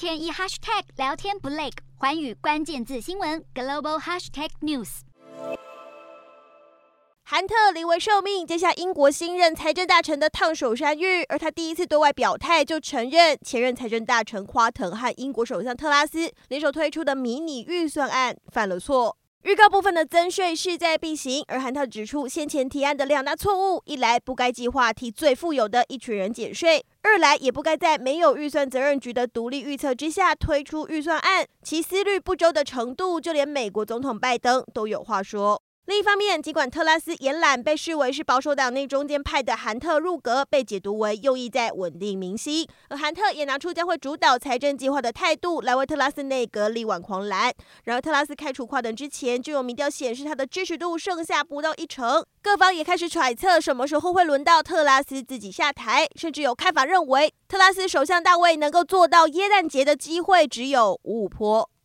天一 hashtag 聊天不累，环宇关键字新闻 global hashtag news。韩特临危受命，接下英国新任财政大臣的烫手山芋，而他第一次对外表态就承认，前任财政大臣夸腾和英国首相特拉斯联手推出的迷你预算案犯了错。预告部分的增税势在必行，而韩特指出先前提案的两大错误：一来不该计划替最富有的一群人减税；二来也不该在没有预算责任局的独立预测之下推出预算案，其思虑不周的程度，就连美国总统拜登都有话说。另一方面，尽管特拉斯延揽被视为是保守党内中间派的韩特入阁，被解读为用意在稳定民心，而韩特也拿出将会主导财政计划的态度来为特拉斯内阁力挽狂澜。然而，特拉斯开除跨等之前，就有民调显示他的支持度剩下不到一成，各方也开始揣测什么时候会轮到特拉斯自己下台，甚至有看法认为，特拉斯首相大卫能够做到耶诞节的机会只有五五坡。